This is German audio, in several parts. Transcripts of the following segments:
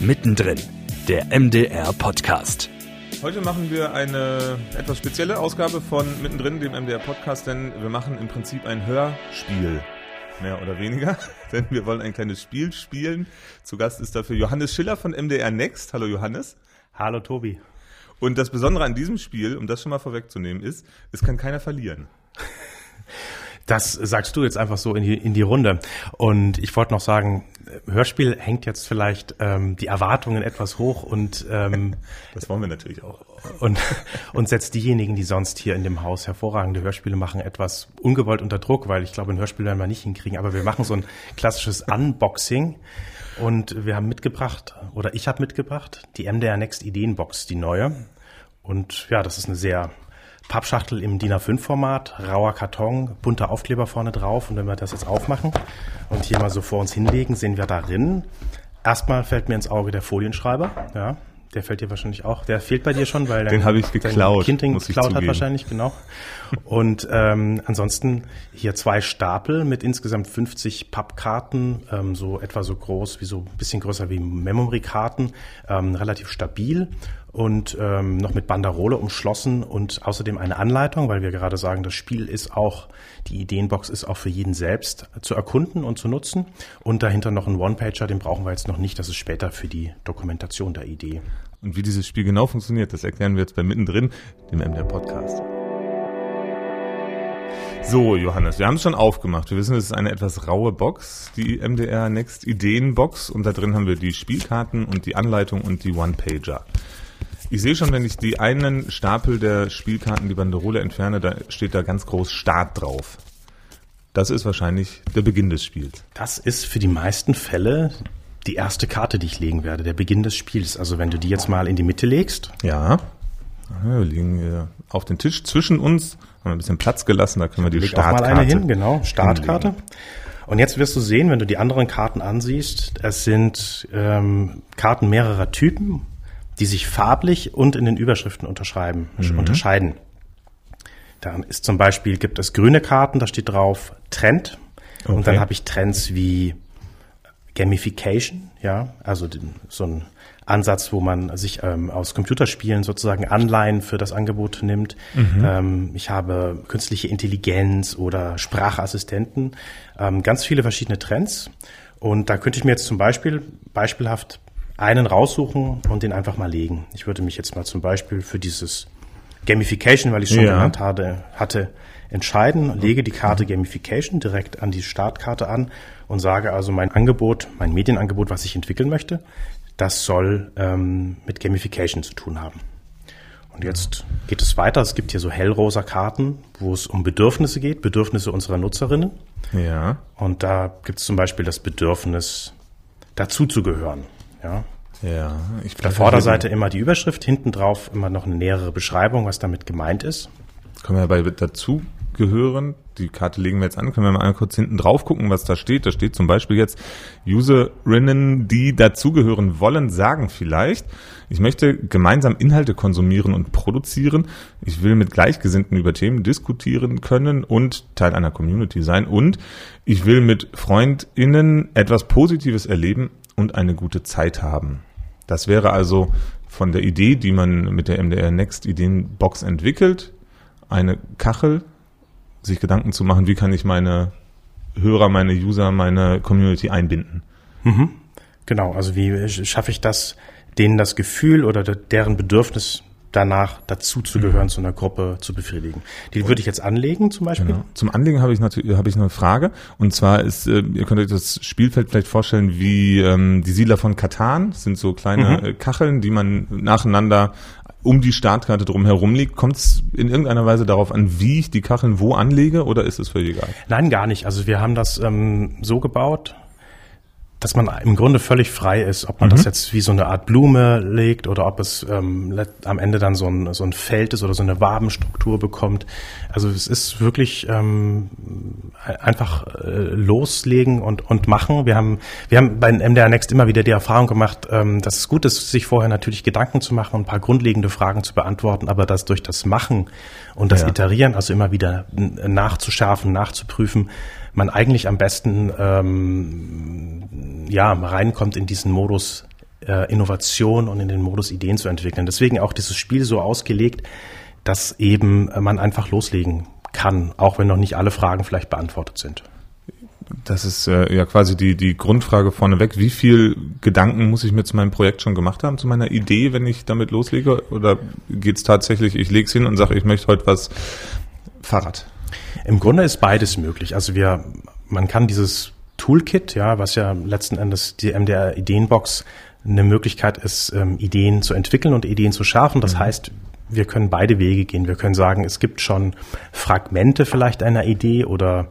Mittendrin, der MDR Podcast. Heute machen wir eine etwas spezielle Ausgabe von Mittendrin, dem MDR Podcast, denn wir machen im Prinzip ein Hörspiel. Mehr oder weniger, denn wir wollen ein kleines Spiel spielen. Zu Gast ist dafür Johannes Schiller von MDR Next. Hallo Johannes. Hallo Tobi. Und das Besondere an diesem Spiel, um das schon mal vorwegzunehmen, ist, es kann keiner verlieren. Das sagst du jetzt einfach so in die, in die Runde. Und ich wollte noch sagen, Hörspiel hängt jetzt vielleicht ähm, die Erwartungen etwas hoch und ähm, das wollen wir natürlich auch. Und, und setzt diejenigen, die sonst hier in dem Haus hervorragende Hörspiele machen, etwas ungewollt unter Druck, weil ich glaube, ein Hörspiel werden wir nicht hinkriegen. Aber wir machen so ein klassisches Unboxing. Und wir haben mitgebracht, oder ich habe mitgebracht, die MDR Next Ideenbox, die neue. Und ja, das ist eine sehr Pappschachtel im DIN A5-Format, rauer Karton, bunter Aufkleber vorne drauf. Und wenn wir das jetzt aufmachen und hier mal so vor uns hinlegen, sehen wir darin. Erstmal fällt mir ins Auge der Folienschreiber. Ja, der fällt dir wahrscheinlich auch. Der fehlt bei dir schon, weil den habe ich geklaut. Kind den geklaut hat wahrscheinlich, genau. Und ähm, ansonsten hier zwei Stapel mit insgesamt 50 Pappkarten, ähm, so etwa so groß wie so ein bisschen größer wie Memory-Karten, ähm, relativ stabil und ähm, noch mit Banderole umschlossen und außerdem eine Anleitung, weil wir gerade sagen, das Spiel ist auch, die Ideenbox ist auch für jeden selbst zu erkunden und zu nutzen. Und dahinter noch ein One-Pager, den brauchen wir jetzt noch nicht, das ist später für die Dokumentation der Idee. Und wie dieses Spiel genau funktioniert, das erklären wir jetzt bei Mittendrin, dem MDR Podcast. So, Johannes, wir haben es schon aufgemacht. Wir wissen, es ist eine etwas raue Box, die MDR Next Ideenbox. Und da drin haben wir die Spielkarten und die Anleitung und die One-Pager. Ich sehe schon, wenn ich die einen Stapel der Spielkarten, die Banderole entferne, da steht da ganz groß Start drauf. Das ist wahrscheinlich der Beginn des Spiels. Das ist für die meisten Fälle die erste Karte, die ich legen werde, der Beginn des Spiels. Also wenn du die jetzt mal in die Mitte legst. Ja. Wir liegen hier auf den Tisch zwischen uns, haben ein bisschen Platz gelassen, da können wir die Leg Startkarte. Auch mal eine hin, genau, Startkarte. Hinlegen. Und jetzt wirst du sehen, wenn du die anderen Karten ansiehst, es sind ähm, Karten mehrerer Typen die sich farblich und in den Überschriften unterschreiben, mhm. unterscheiden. Dann ist zum Beispiel, gibt es grüne Karten, da steht drauf Trend. Okay. Und dann habe ich Trends wie Gamification, ja, also den, so ein Ansatz, wo man sich ähm, aus Computerspielen sozusagen Anleihen für das Angebot nimmt. Mhm. Ähm, ich habe künstliche Intelligenz oder Sprachassistenten, ähm, ganz viele verschiedene Trends. Und da könnte ich mir jetzt zum Beispiel beispielhaft einen raussuchen und den einfach mal legen. Ich würde mich jetzt mal zum Beispiel für dieses Gamification, weil ich schon ja. genannt hatte, hatte, entscheiden, lege die Karte Gamification direkt an die Startkarte an und sage also mein Angebot, mein Medienangebot, was ich entwickeln möchte, das soll ähm, mit Gamification zu tun haben. Und jetzt geht es weiter. Es gibt hier so hellrosa Karten, wo es um Bedürfnisse geht, Bedürfnisse unserer Nutzerinnen. Ja. Und da gibt es zum Beispiel das Bedürfnis, dazuzugehören. Ja. Ja, ich Auf der Vorderseite immer die Überschrift, hinten drauf immer noch eine nähere Beschreibung, was damit gemeint ist. Können wir bei dazu gehören, die Karte legen wir jetzt an, können wir mal kurz hinten drauf gucken, was da steht. Da steht zum Beispiel jetzt Userinnen, die dazugehören wollen, sagen vielleicht, ich möchte gemeinsam Inhalte konsumieren und produzieren. Ich will mit Gleichgesinnten über Themen diskutieren können und Teil einer Community sein. Und ich will mit FreundInnen etwas Positives erleben und eine gute Zeit haben. Das wäre also von der Idee, die man mit der MDR Next Ideenbox entwickelt, eine Kachel, sich Gedanken zu machen, wie kann ich meine Hörer, meine User, meine Community einbinden. Mhm. Genau, also wie schaffe ich das, denen das Gefühl oder deren Bedürfnis danach dazu zu gehören, mhm. zu einer Gruppe zu befriedigen. Die würde ich jetzt anlegen zum Beispiel. Genau. Zum Anlegen habe ich natürlich habe ich eine Frage und zwar ist äh, ihr könnt euch das Spielfeld vielleicht vorstellen wie ähm, die Siedler von Katan. Das sind so kleine mhm. Äh, Kacheln, die man nacheinander um die Startkarte drum herum liegt. Kommt es in irgendeiner Weise darauf an, wie ich die Kacheln wo anlege oder ist es völlig egal? Nein, gar nicht. Also wir haben das ähm, so gebaut, dass man im Grunde völlig frei ist, ob man mhm. das jetzt wie so eine Art Blume legt oder ob es ähm, am Ende dann so ein, so ein Feld ist oder so eine Wabenstruktur bekommt. Also es ist wirklich ähm, einfach äh, loslegen und, und machen. Wir haben, wir haben bei MDR Next immer wieder die Erfahrung gemacht, ähm, dass es gut ist, sich vorher natürlich Gedanken zu machen und ein paar grundlegende Fragen zu beantworten, aber dass durch das Machen und das ja. Iterieren, also immer wieder nachzuschärfen, nachzuprüfen, man eigentlich am besten ähm, ja reinkommt in diesen Modus äh, Innovation und in den Modus Ideen zu entwickeln. Deswegen auch dieses Spiel so ausgelegt, dass eben man einfach loslegen kann, auch wenn noch nicht alle Fragen vielleicht beantwortet sind. Das ist äh, ja quasi die, die Grundfrage vorneweg. Wie viel Gedanken muss ich mir zu meinem Projekt schon gemacht haben, zu meiner Idee, wenn ich damit loslege? Oder geht es tatsächlich, ich lege es hin und sage, ich möchte heute was Fahrrad? Im Grunde ist beides möglich. Also wir, man kann dieses Toolkit, ja, was ja letzten Endes die MDR Ideenbox eine Möglichkeit ist, ähm, Ideen zu entwickeln und Ideen zu schärfen. Das mhm. heißt, wir können beide Wege gehen. Wir können sagen, es gibt schon Fragmente vielleicht einer Idee oder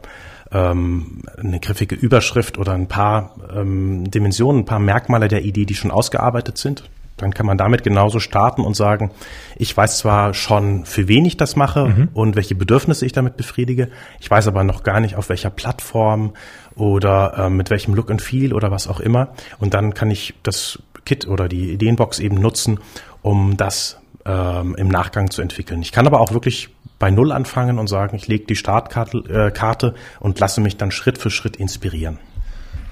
ähm, eine griffige Überschrift oder ein paar ähm, Dimensionen, ein paar Merkmale der Idee, die schon ausgearbeitet sind. Dann kann man damit genauso starten und sagen, ich weiß zwar schon, für wen ich das mache mhm. und welche Bedürfnisse ich damit befriedige, ich weiß aber noch gar nicht, auf welcher Plattform oder äh, mit welchem Look and Feel oder was auch immer. Und dann kann ich das Kit oder die Ideenbox eben nutzen, um das ähm, im Nachgang zu entwickeln. Ich kann aber auch wirklich bei Null anfangen und sagen, ich lege die Startkarte äh, Karte und lasse mich dann Schritt für Schritt inspirieren.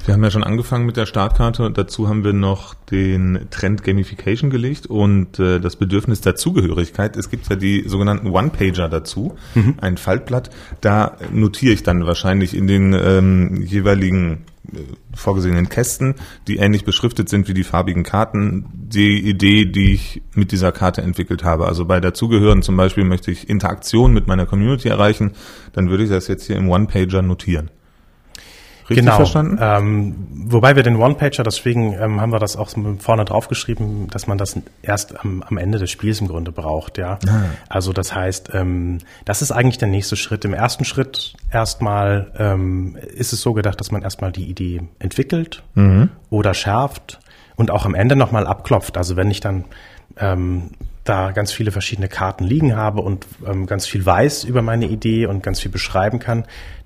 Wir haben ja schon angefangen mit der Startkarte. Dazu haben wir noch den Trend Gamification gelegt und äh, das Bedürfnis der Zugehörigkeit. Es gibt ja die sogenannten One-Pager dazu, mhm. ein Faltblatt. Da notiere ich dann wahrscheinlich in den ähm, jeweiligen äh, vorgesehenen Kästen, die ähnlich beschriftet sind wie die farbigen Karten, die Idee, die ich mit dieser Karte entwickelt habe. Also bei dazugehören zum Beispiel möchte ich Interaktion mit meiner Community erreichen, dann würde ich das jetzt hier im One-Pager notieren. Richtig genau. verstanden? Ähm, wobei wir den One-Pager, deswegen ähm, haben wir das auch vorne draufgeschrieben, dass man das erst am, am Ende des Spiels im Grunde braucht, ja. Ah. Also das heißt, ähm, das ist eigentlich der nächste Schritt. Im ersten Schritt erstmal ähm, ist es so gedacht, dass man erstmal die Idee entwickelt mhm. oder schärft und auch am Ende nochmal abklopft. Also wenn ich dann ähm, da ganz viele verschiedene Karten liegen habe und ähm, ganz viel weiß über meine Idee und ganz viel beschreiben kann,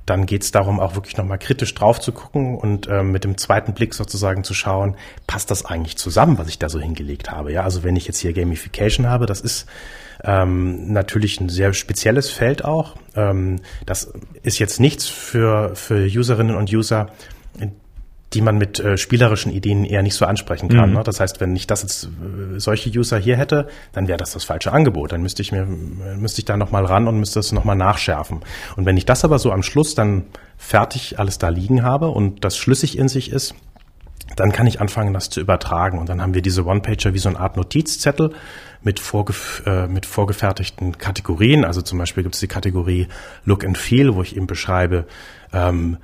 dann geht es darum, auch wirklich nochmal kritisch drauf zu gucken und ähm, mit dem zweiten Blick sozusagen zu schauen, passt das eigentlich zusammen, was ich da so hingelegt habe. Ja, also wenn ich jetzt hier Gamification habe, das ist ähm, natürlich ein sehr spezielles Feld auch. Ähm, das ist jetzt nichts für, für Userinnen und User, die man mit äh, spielerischen Ideen eher nicht so ansprechen kann. Mhm. Ne? Das heißt, wenn ich das jetzt äh, solche User hier hätte, dann wäre das das falsche Angebot. Dann müsste ich mir müsste ich da noch mal ran und müsste das noch mal nachschärfen. Und wenn ich das aber so am Schluss dann fertig alles da liegen habe und das schlüssig in sich ist, dann kann ich anfangen, das zu übertragen. Und dann haben wir diese One-Pager wie so eine Art Notizzettel mit, vorgef äh, mit vorgefertigten Kategorien. Also zum Beispiel gibt es die Kategorie Look and Feel, wo ich eben beschreibe, ähm,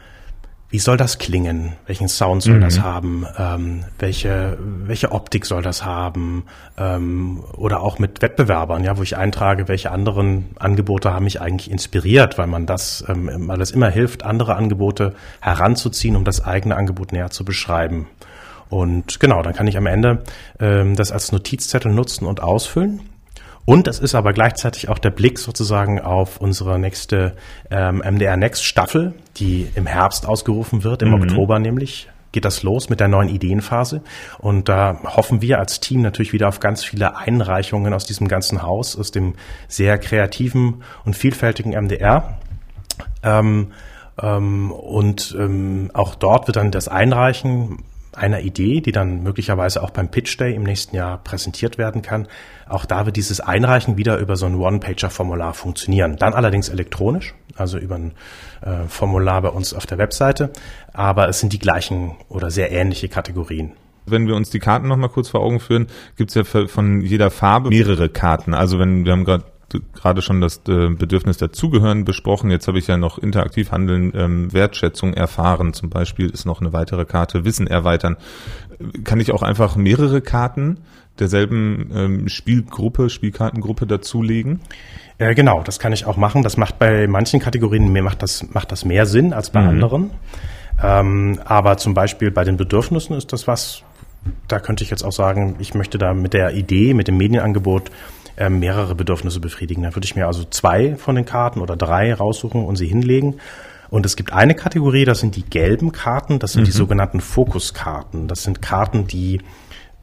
wie soll das klingen? Welchen Sound soll mhm. das haben? Ähm, welche, welche Optik soll das haben? Ähm, oder auch mit Wettbewerbern, ja, wo ich eintrage, welche anderen Angebote haben mich eigentlich inspiriert, weil man das, ähm, weil es immer hilft, andere Angebote heranzuziehen, um das eigene Angebot näher zu beschreiben. Und genau, dann kann ich am Ende ähm, das als Notizzettel nutzen und ausfüllen. Und es ist aber gleichzeitig auch der Blick sozusagen auf unsere nächste ähm, MDR Next Staffel, die im Herbst ausgerufen wird, im mhm. Oktober nämlich geht das los mit der neuen Ideenphase. Und da hoffen wir als Team natürlich wieder auf ganz viele Einreichungen aus diesem ganzen Haus, aus dem sehr kreativen und vielfältigen MDR. Ähm, ähm, und ähm, auch dort wird dann das Einreichen einer Idee, die dann möglicherweise auch beim Pitch Day im nächsten Jahr präsentiert werden kann. Auch da wird dieses Einreichen wieder über so ein One-Pager-Formular funktionieren. Dann allerdings elektronisch, also über ein äh, Formular bei uns auf der Webseite. Aber es sind die gleichen oder sehr ähnliche Kategorien. Wenn wir uns die Karten nochmal kurz vor Augen führen, gibt es ja von jeder Farbe mehrere Karten. Also wenn wir haben gerade gerade schon das äh, Bedürfnis dazugehören besprochen. Jetzt habe ich ja noch interaktiv handeln, ähm, Wertschätzung erfahren. Zum Beispiel ist noch eine weitere Karte Wissen erweitern. Kann ich auch einfach mehrere Karten derselben ähm, Spielgruppe, Spielkartengruppe dazulegen? Äh, genau, das kann ich auch machen. Das macht bei manchen Kategorien mehr, macht das, macht das mehr Sinn als bei mhm. anderen. Ähm, aber zum Beispiel bei den Bedürfnissen ist das was, da könnte ich jetzt auch sagen, ich möchte da mit der Idee, mit dem Medienangebot äh, mehrere Bedürfnisse befriedigen. Dann würde ich mir also zwei von den Karten oder drei raussuchen und sie hinlegen. Und es gibt eine Kategorie, das sind die gelben Karten, das sind mhm. die sogenannten Fokuskarten. Das sind Karten, die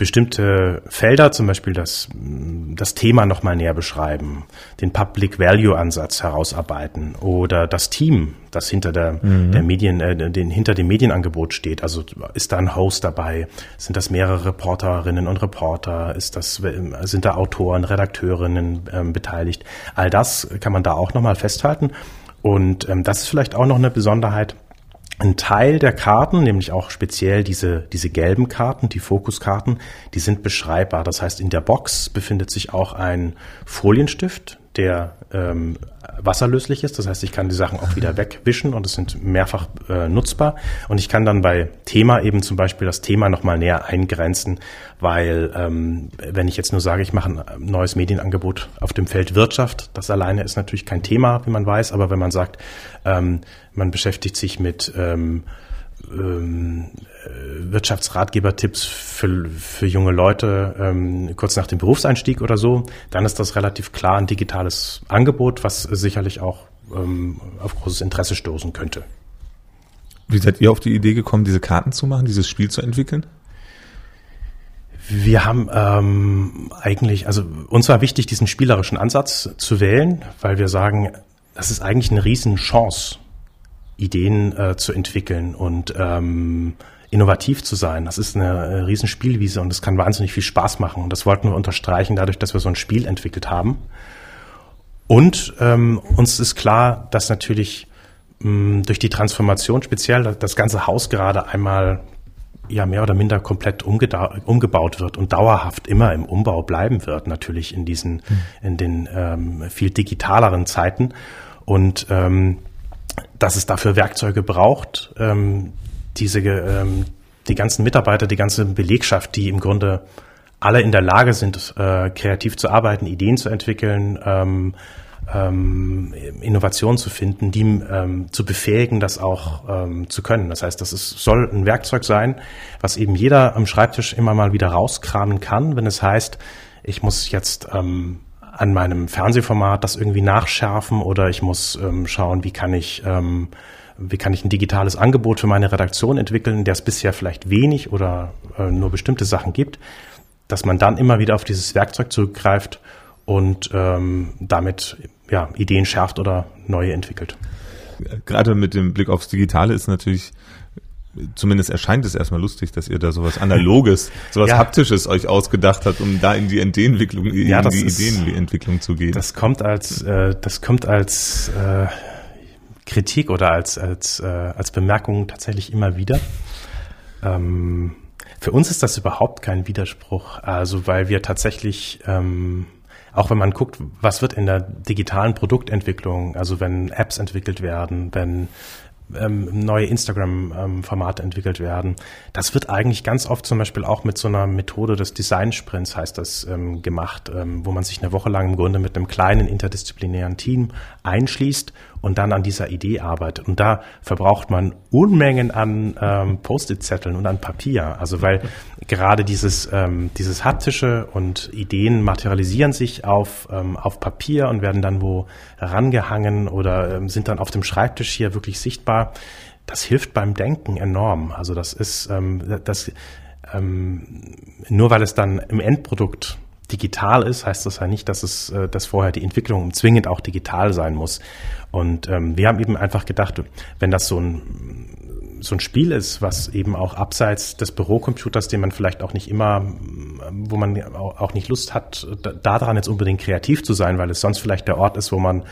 bestimmte Felder, zum Beispiel das, das Thema nochmal näher beschreiben, den Public Value Ansatz herausarbeiten oder das Team, das hinter der, mhm. der Medien, äh, den, hinter dem Medienangebot steht. Also ist da ein Host dabei? Sind das mehrere Reporterinnen und Reporter? Ist das, sind da Autoren, Redakteurinnen ähm, beteiligt? All das kann man da auch nochmal festhalten. Und ähm, das ist vielleicht auch noch eine Besonderheit ein Teil der Karten, nämlich auch speziell diese, diese gelben Karten, die Fokuskarten, die sind beschreibbar. Das heißt, in der Box befindet sich auch ein Folienstift, der ähm, wasserlöslich ist. Das heißt, ich kann die Sachen auch wieder wegwischen und es sind mehrfach äh, nutzbar. Und ich kann dann bei Thema eben zum Beispiel das Thema nochmal näher eingrenzen, weil ähm, wenn ich jetzt nur sage, ich mache ein neues Medienangebot auf dem Feld Wirtschaft, das alleine ist natürlich kein Thema, wie man weiß, aber wenn man sagt, ähm, man beschäftigt sich mit ähm, ähm, äh, Wirtschaftsratgebertipps für, für junge Leute ähm, kurz nach dem Berufseinstieg oder so, dann ist das relativ klar ein digitales Angebot, was sicherlich auch ähm, auf großes Interesse stoßen könnte. Wie seid ihr auf die Idee gekommen, diese Karten zu machen, dieses Spiel zu entwickeln? Wir haben ähm, eigentlich, also uns war wichtig, diesen spielerischen Ansatz zu wählen, weil wir sagen, das ist eigentlich eine Riesenchance, Ideen äh, zu entwickeln und ähm, innovativ zu sein. Das ist eine äh, Riesenspielwiese und es kann wahnsinnig viel Spaß machen. Und das wollten wir unterstreichen, dadurch, dass wir so ein Spiel entwickelt haben. Und ähm, uns ist klar, dass natürlich mh, durch die Transformation speziell das ganze Haus gerade einmal ja mehr oder minder komplett umgebaut wird und dauerhaft immer im Umbau bleiben wird, natürlich in diesen, hm. in den ähm, viel digitaleren Zeiten. Und ähm, dass es dafür Werkzeuge braucht, ähm, diese, ähm, die ganzen Mitarbeiter, die ganze Belegschaft, die im Grunde alle in der Lage sind, äh, kreativ zu arbeiten, Ideen zu entwickeln, ähm, ähm, Innovationen zu finden, die ähm, zu befähigen, das auch ähm, zu können. Das heißt, das ist, soll ein Werkzeug sein, was eben jeder am Schreibtisch immer mal wieder rauskramen kann, wenn es heißt, ich muss jetzt ähm, an meinem Fernsehformat das irgendwie nachschärfen oder ich muss ähm, schauen, wie kann ich ähm, wie kann ich ein digitales Angebot für meine Redaktion entwickeln, der es bisher vielleicht wenig oder äh, nur bestimmte Sachen gibt, dass man dann immer wieder auf dieses Werkzeug zurückgreift und ähm, damit ja, Ideen schärft oder neue entwickelt. Gerade mit dem Blick aufs Digitale ist natürlich zumindest erscheint es erstmal lustig, dass ihr da sowas Analoges, sowas ja. Haptisches euch ausgedacht habt, um da in die Ideenentwicklung, ja, in die ist, Ideenentwicklung zu gehen. Das kommt als, äh, das kommt als äh, Kritik oder als, als, äh, als Bemerkung tatsächlich immer wieder. Ähm, für uns ist das überhaupt kein Widerspruch, also weil wir tatsächlich ähm, auch wenn man guckt, was wird in der digitalen Produktentwicklung, also wenn Apps entwickelt werden, wenn ähm, neue Instagram-Formate ähm, entwickelt werden. Das wird eigentlich ganz oft zum Beispiel auch mit so einer Methode des Design-Sprints, heißt das, ähm, gemacht, ähm, wo man sich eine Woche lang im Grunde mit einem kleinen interdisziplinären Team einschließt und dann an dieser Idee arbeitet. Und da verbraucht man Unmengen an ähm, Post-it-Zetteln und an Papier. Also weil gerade dieses, ähm, dieses haptische und Ideen materialisieren sich auf, auf Papier und werden dann wo rangehangen oder ähm, sind dann auf dem Schreibtisch hier wirklich sichtbar. Das hilft beim Denken enorm. Also das ist ähm, das ähm, nur weil es dann im Endprodukt digital ist, heißt das ja nicht, dass es, äh, dass vorher die Entwicklung zwingend auch digital sein muss. Und ähm, wir haben eben einfach gedacht, wenn das so ein so ein Spiel ist, was eben auch abseits des Bürocomputers, den man vielleicht auch nicht immer, wo man auch nicht Lust hat, daran jetzt unbedingt kreativ zu sein, weil es sonst vielleicht der Ort ist, wo man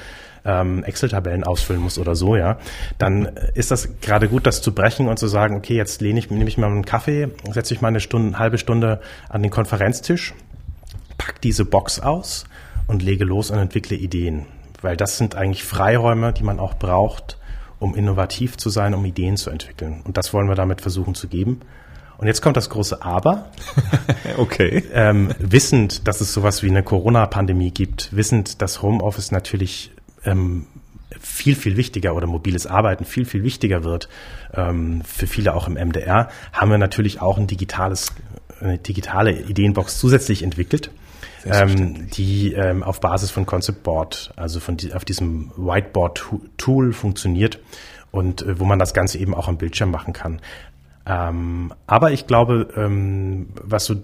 ähm, Excel-Tabellen ausfüllen muss oder so, ja, dann ist das gerade gut, das zu brechen und zu sagen, okay, jetzt lehne ich, nehme ich mal einen Kaffee, setze ich mal eine Stunde, eine halbe Stunde an den Konferenztisch pack diese Box aus und lege los und entwickle Ideen. Weil das sind eigentlich Freiräume, die man auch braucht, um innovativ zu sein, um Ideen zu entwickeln. Und das wollen wir damit versuchen zu geben. Und jetzt kommt das große Aber. okay. Ähm, wissend, dass es sowas wie eine Corona-Pandemie gibt, wissend, dass Homeoffice natürlich ähm, viel, viel wichtiger oder mobiles Arbeiten viel, viel wichtiger wird, ähm, für viele auch im MDR, haben wir natürlich auch ein digitales, eine digitale Ideenbox zusätzlich entwickelt ähm, die ähm, auf Basis von Concept Board, also von die, auf diesem Whiteboard-Tool funktioniert und äh, wo man das Ganze eben auch am Bildschirm machen kann. Ähm, aber ich glaube, ähm, was so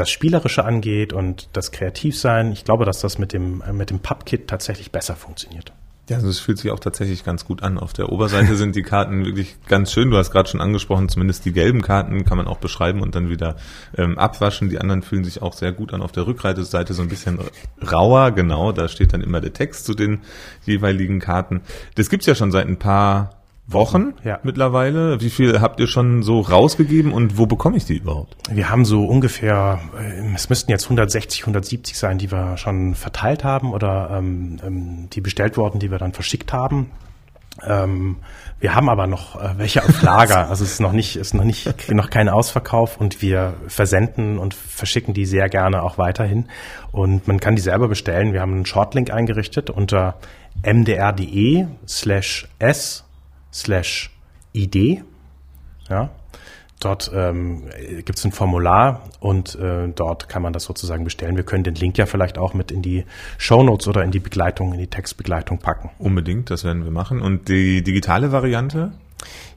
das Spielerische angeht und das Kreativsein. Ich glaube, dass das mit dem, äh, mit dem PubKit tatsächlich besser funktioniert. Ja, also es fühlt sich auch tatsächlich ganz gut an. Auf der Oberseite sind die Karten wirklich ganz schön. Du hast gerade schon angesprochen, zumindest die gelben Karten kann man auch beschreiben und dann wieder ähm, abwaschen. Die anderen fühlen sich auch sehr gut an. Auf der Rückseite so ein bisschen rauer, genau. Da steht dann immer der Text zu den jeweiligen Karten. Das gibt's ja schon seit ein paar Wochen ja. mittlerweile. Wie viel habt ihr schon so rausgegeben und wo bekomme ich die überhaupt? Wir haben so ungefähr, äh, es müssten jetzt 160, 170 sein, die wir schon verteilt haben oder ähm, ähm, die bestellt wurden, die wir dann verschickt haben. Ähm, wir haben aber noch äh, welche auf Lager. Also es ist noch nicht, ist noch nicht, noch kein Ausverkauf und wir versenden und verschicken die sehr gerne auch weiterhin. Und man kann die selber bestellen. Wir haben einen Shortlink eingerichtet unter mdr.de slash s slash ID. Ja, Dort ähm, gibt es ein Formular und äh, dort kann man das sozusagen bestellen. Wir können den Link ja vielleicht auch mit in die Show Notes oder in die Begleitung, in die Textbegleitung packen. Unbedingt, das werden wir machen. Und die digitale Variante?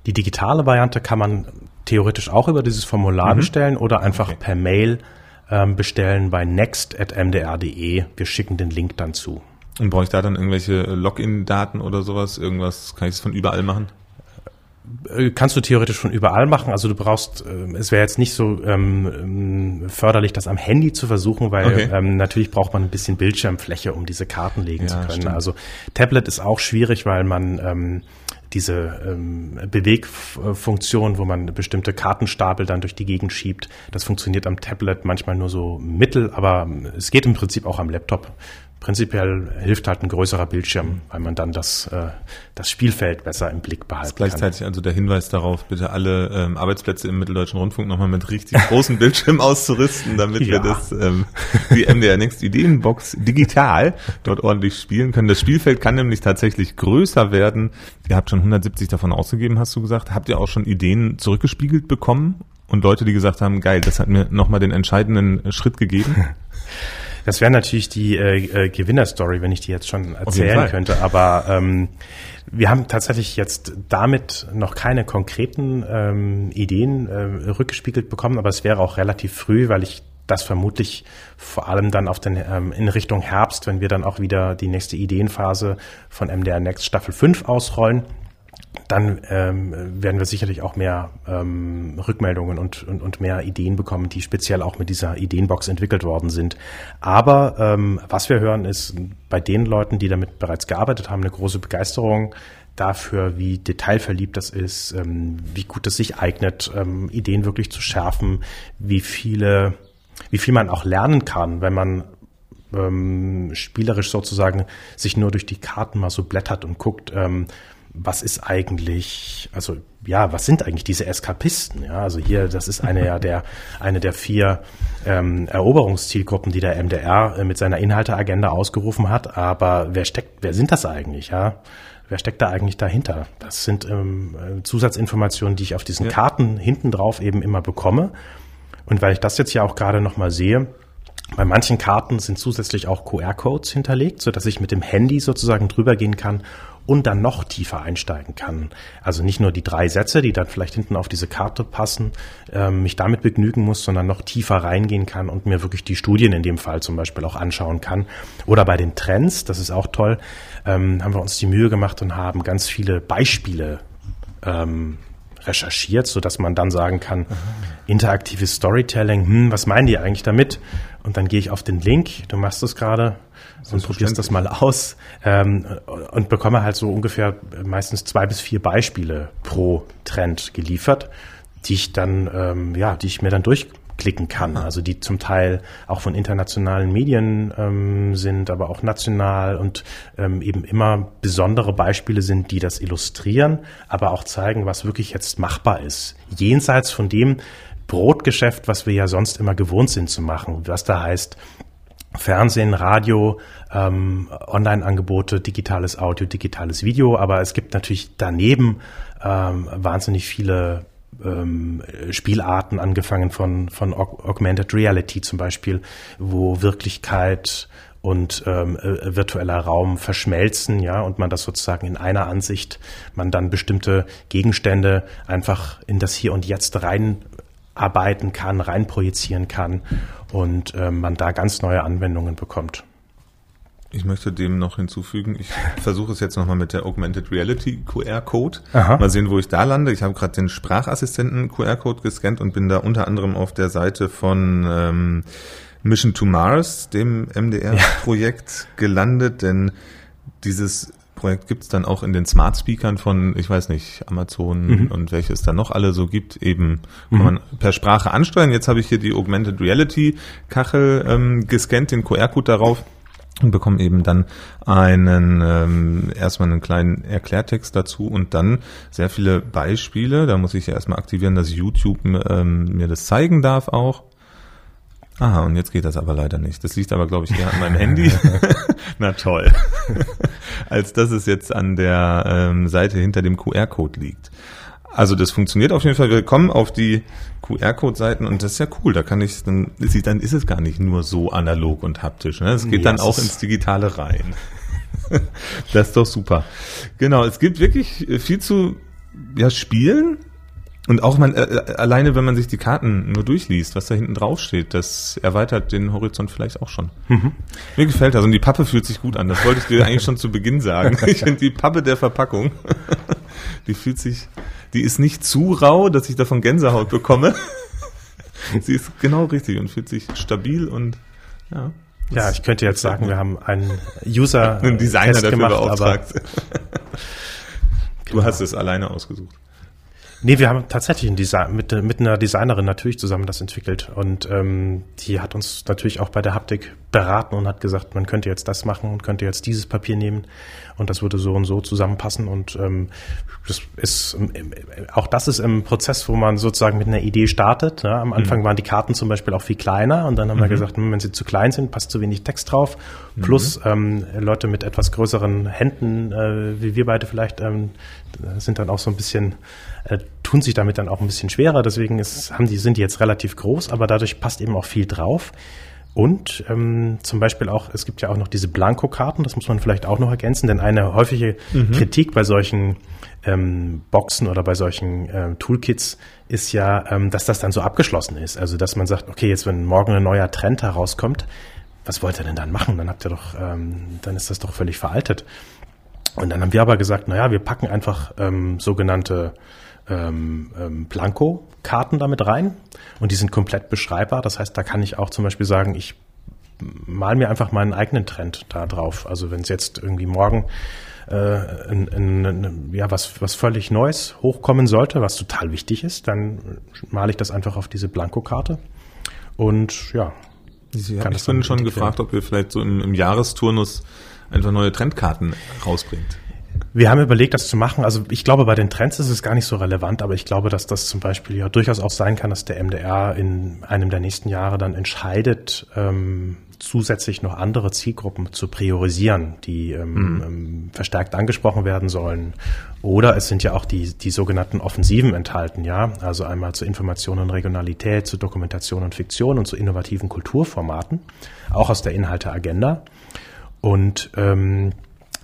Die digitale Variante kann man theoretisch auch über dieses Formular mhm. bestellen oder einfach okay. per Mail ähm, bestellen bei next.mdr.de. Wir schicken den Link dann zu. Und brauche ich da dann irgendwelche Login-Daten oder sowas? Irgendwas? Kann ich es von überall machen? Äh, kannst du theoretisch von überall machen. Also du brauchst, äh, es wäre jetzt nicht so ähm, ähm, förderlich, das am Handy zu versuchen, weil okay. ähm, natürlich braucht man ein bisschen Bildschirmfläche, um diese Karten legen ja, zu können. Stimmt. Also Tablet ist auch schwierig, weil man ähm, diese ähm, Bewegfunktion, wo man bestimmte Kartenstapel dann durch die Gegend schiebt, das funktioniert am Tablet manchmal nur so mittel, aber es geht im Prinzip auch am Laptop prinzipiell hilft halt ein größerer Bildschirm, weil man dann das, äh, das Spielfeld besser im Blick behalten das gleichzeitig kann. also der Hinweis darauf, bitte alle ähm, Arbeitsplätze im Mitteldeutschen Rundfunk nochmal mit richtig großen Bildschirm auszurüsten, damit ja. wir das ähm, die MDR Next Ideenbox digital dort ordentlich spielen können. Das Spielfeld kann nämlich tatsächlich größer werden. Ihr habt schon 170 davon ausgegeben, hast du gesagt. Habt ihr auch schon Ideen zurückgespiegelt bekommen und Leute, die gesagt haben, geil, das hat mir nochmal den entscheidenden Schritt gegeben? Das wäre natürlich die äh, äh, Gewinnerstory, wenn ich die jetzt schon erzählen könnte. Aber ähm, wir haben tatsächlich jetzt damit noch keine konkreten ähm, Ideen äh, rückgespiegelt bekommen, aber es wäre auch relativ früh, weil ich das vermutlich vor allem dann auf den, ähm, in Richtung Herbst, wenn wir dann auch wieder die nächste Ideenphase von MDR Next Staffel 5 ausrollen, dann ähm, werden wir sicherlich auch mehr ähm, Rückmeldungen und, und, und mehr Ideen bekommen, die speziell auch mit dieser Ideenbox entwickelt worden sind. Aber ähm, was wir hören, ist bei den Leuten, die damit bereits gearbeitet haben, eine große Begeisterung dafür, wie detailverliebt das ist, ähm, wie gut es sich eignet, ähm, Ideen wirklich zu schärfen, wie viele, wie viel man auch lernen kann, wenn man ähm, spielerisch sozusagen sich nur durch die Karten mal so blättert und guckt, ähm, was ist eigentlich, also ja, was sind eigentlich diese Eskapisten? Ja, also hier, das ist eine ja der eine der vier ähm, Eroberungszielgruppen, die der MDR äh, mit seiner Inhalteagenda ausgerufen hat. Aber wer steckt, wer sind das eigentlich? Ja, wer steckt da eigentlich dahinter? Das sind ähm, Zusatzinformationen, die ich auf diesen ja. Karten hinten drauf eben immer bekomme. Und weil ich das jetzt ja auch gerade noch mal sehe, bei manchen Karten sind zusätzlich auch QR-Codes hinterlegt, so dass ich mit dem Handy sozusagen drüber gehen kann und dann noch tiefer einsteigen kann. Also nicht nur die drei Sätze, die dann vielleicht hinten auf diese Karte passen, äh, mich damit begnügen muss, sondern noch tiefer reingehen kann und mir wirklich die Studien in dem Fall zum Beispiel auch anschauen kann. Oder bei den Trends, das ist auch toll, ähm, haben wir uns die Mühe gemacht und haben ganz viele Beispiele ähm, recherchiert, so dass man dann sagen kann, interaktives Storytelling, hm, was meinen die eigentlich damit? Und dann gehe ich auf den Link, du machst es gerade, und probierst das mal aus ähm, und bekomme halt so ungefähr meistens zwei bis vier Beispiele pro Trend geliefert, die ich dann, ähm, ja, die ich mir dann durchklicken kann. Also die zum Teil auch von internationalen Medien ähm, sind, aber auch national und ähm, eben immer besondere Beispiele sind, die das illustrieren, aber auch zeigen, was wirklich jetzt machbar ist. Jenseits von dem, Brotgeschäft, was wir ja sonst immer gewohnt sind zu machen. Was da heißt, Fernsehen, Radio, ähm, Online-Angebote, digitales Audio, digitales Video, aber es gibt natürlich daneben ähm, wahnsinnig viele ähm, Spielarten, angefangen von, von Augmented Reality zum Beispiel, wo Wirklichkeit und ähm, äh, virtueller Raum verschmelzen, ja, und man das sozusagen in einer Ansicht, man dann bestimmte Gegenstände einfach in das Hier und Jetzt rein arbeiten kann, reinprojizieren kann und äh, man da ganz neue Anwendungen bekommt. Ich möchte dem noch hinzufügen, ich versuche es jetzt nochmal mit der Augmented Reality QR-Code. Mal sehen, wo ich da lande. Ich habe gerade den Sprachassistenten QR-Code gescannt und bin da unter anderem auf der Seite von ähm, Mission to Mars, dem MDR-Projekt, ja. gelandet, denn dieses Projekt gibt es dann auch in den Smart Speakern von, ich weiß nicht, Amazon mhm. und welche es dann noch alle so gibt, eben kann mhm. man per Sprache ansteuern. Jetzt habe ich hier die Augmented Reality Kachel ähm, gescannt, den QR-Code darauf und bekomme eben dann einen ähm, erstmal einen kleinen Erklärtext dazu und dann sehr viele Beispiele. Da muss ich ja erstmal aktivieren, dass YouTube ähm, mir das zeigen darf auch. Aha, und jetzt geht das aber leider nicht. Das liegt aber, glaube ich, eher an meinem Handy. Na toll. Als dass es jetzt an der ähm, Seite hinter dem QR-Code liegt. Also das funktioniert auf jeden Fall. Wir kommen auf die QR-Code-Seiten und das ist ja cool. Da kann ich dann, dann ist es gar nicht nur so analog und haptisch. Ne? Es geht yes. dann auch ins Digitale rein. das ist doch super. Genau, es gibt wirklich viel zu ja, spielen. Und auch man, äh, äh, alleine, wenn man sich die Karten nur durchliest, was da hinten drauf steht, das erweitert den Horizont vielleicht auch schon. Mhm. Mir gefällt das und die Pappe fühlt sich gut an. Das wollte ich dir eigentlich schon zu Beginn sagen. Ich finde die Pappe der Verpackung, die fühlt sich die ist nicht zu rau, dass ich davon Gänsehaut bekomme. Sie ist genau richtig und fühlt sich stabil und ja. Ja, ich könnte jetzt sagen, wir haben einen User einen Designer dafür gemacht, beauftragt. du hast es alleine ausgesucht. Nee, wir haben tatsächlich ein Design, mit, mit einer Designerin natürlich zusammen das entwickelt. Und ähm, die hat uns natürlich auch bei der Haptik beraten und hat gesagt, man könnte jetzt das machen und könnte jetzt dieses Papier nehmen und das würde so und so zusammenpassen. Und ähm, das ist auch das ist im Prozess, wo man sozusagen mit einer Idee startet. Ja, am Anfang mhm. waren die Karten zum Beispiel auch viel kleiner und dann haben mhm. wir gesagt, hm, wenn sie zu klein sind, passt zu wenig Text drauf. Plus mhm. ähm, Leute mit etwas größeren Händen, äh, wie wir beide vielleicht, ähm, sind dann auch so ein bisschen äh, tun sich damit dann auch ein bisschen schwerer. Deswegen ist, haben die, sind die jetzt relativ groß, aber dadurch passt eben auch viel drauf. Und ähm, zum Beispiel auch, es gibt ja auch noch diese Blanko-Karten, das muss man vielleicht auch noch ergänzen, denn eine häufige mhm. Kritik bei solchen ähm, Boxen oder bei solchen ähm, Toolkits ist ja, ähm, dass das dann so abgeschlossen ist. Also dass man sagt, okay, jetzt wenn morgen ein neuer Trend herauskommt, was wollt ihr denn dann machen? Dann habt ihr doch, ähm, dann ist das doch völlig veraltet. Und dann haben wir aber gesagt, naja, wir packen einfach ähm, sogenannte ähm, ähm, Blanko-Karten damit rein und die sind komplett beschreibbar. Das heißt, da kann ich auch zum Beispiel sagen, ich mal mir einfach meinen eigenen Trend da drauf. Also wenn es jetzt irgendwie morgen äh, in, in, in, ja, was, was völlig Neues hochkommen sollte, was total wichtig ist, dann male ich das einfach auf diese Blankokarte und ja. Sie haben mich schon gefragt, ob ihr vielleicht so im, im Jahresturnus einfach neue Trendkarten rausbringt. Wir haben überlegt, das zu machen. Also ich glaube, bei den Trends ist es gar nicht so relevant, aber ich glaube, dass das zum Beispiel ja durchaus auch sein kann, dass der MDR in einem der nächsten Jahre dann entscheidet, ähm, zusätzlich noch andere Zielgruppen zu priorisieren, die ähm, mhm. ähm, verstärkt angesprochen werden sollen. Oder es sind ja auch die, die sogenannten Offensiven enthalten, ja. Also einmal zur Information und Regionalität, zu Dokumentation und Fiktion und zu innovativen Kulturformaten, auch aus der Inhalteagenda. Und ähm,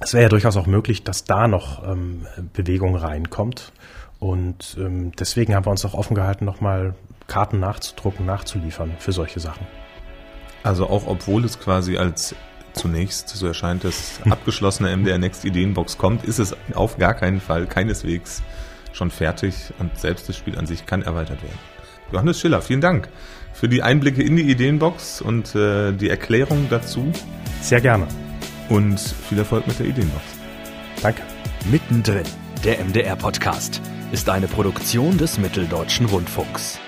es wäre ja durchaus auch möglich, dass da noch ähm, Bewegung reinkommt. Und ähm, deswegen haben wir uns auch offen gehalten, nochmal Karten nachzudrucken, nachzuliefern für solche Sachen. Also auch obwohl es quasi als zunächst, so erscheint es, abgeschlossene MDR Next Ideenbox kommt, ist es auf gar keinen Fall keineswegs schon fertig und selbst das Spiel an sich kann erweitert werden. Johannes Schiller, vielen Dank für die Einblicke in die Ideenbox und äh, die Erklärung dazu. Sehr gerne und viel Erfolg mit der Ideenbox. Danke. Mittendrin, der MDR-Podcast, ist eine Produktion des Mitteldeutschen Rundfunks.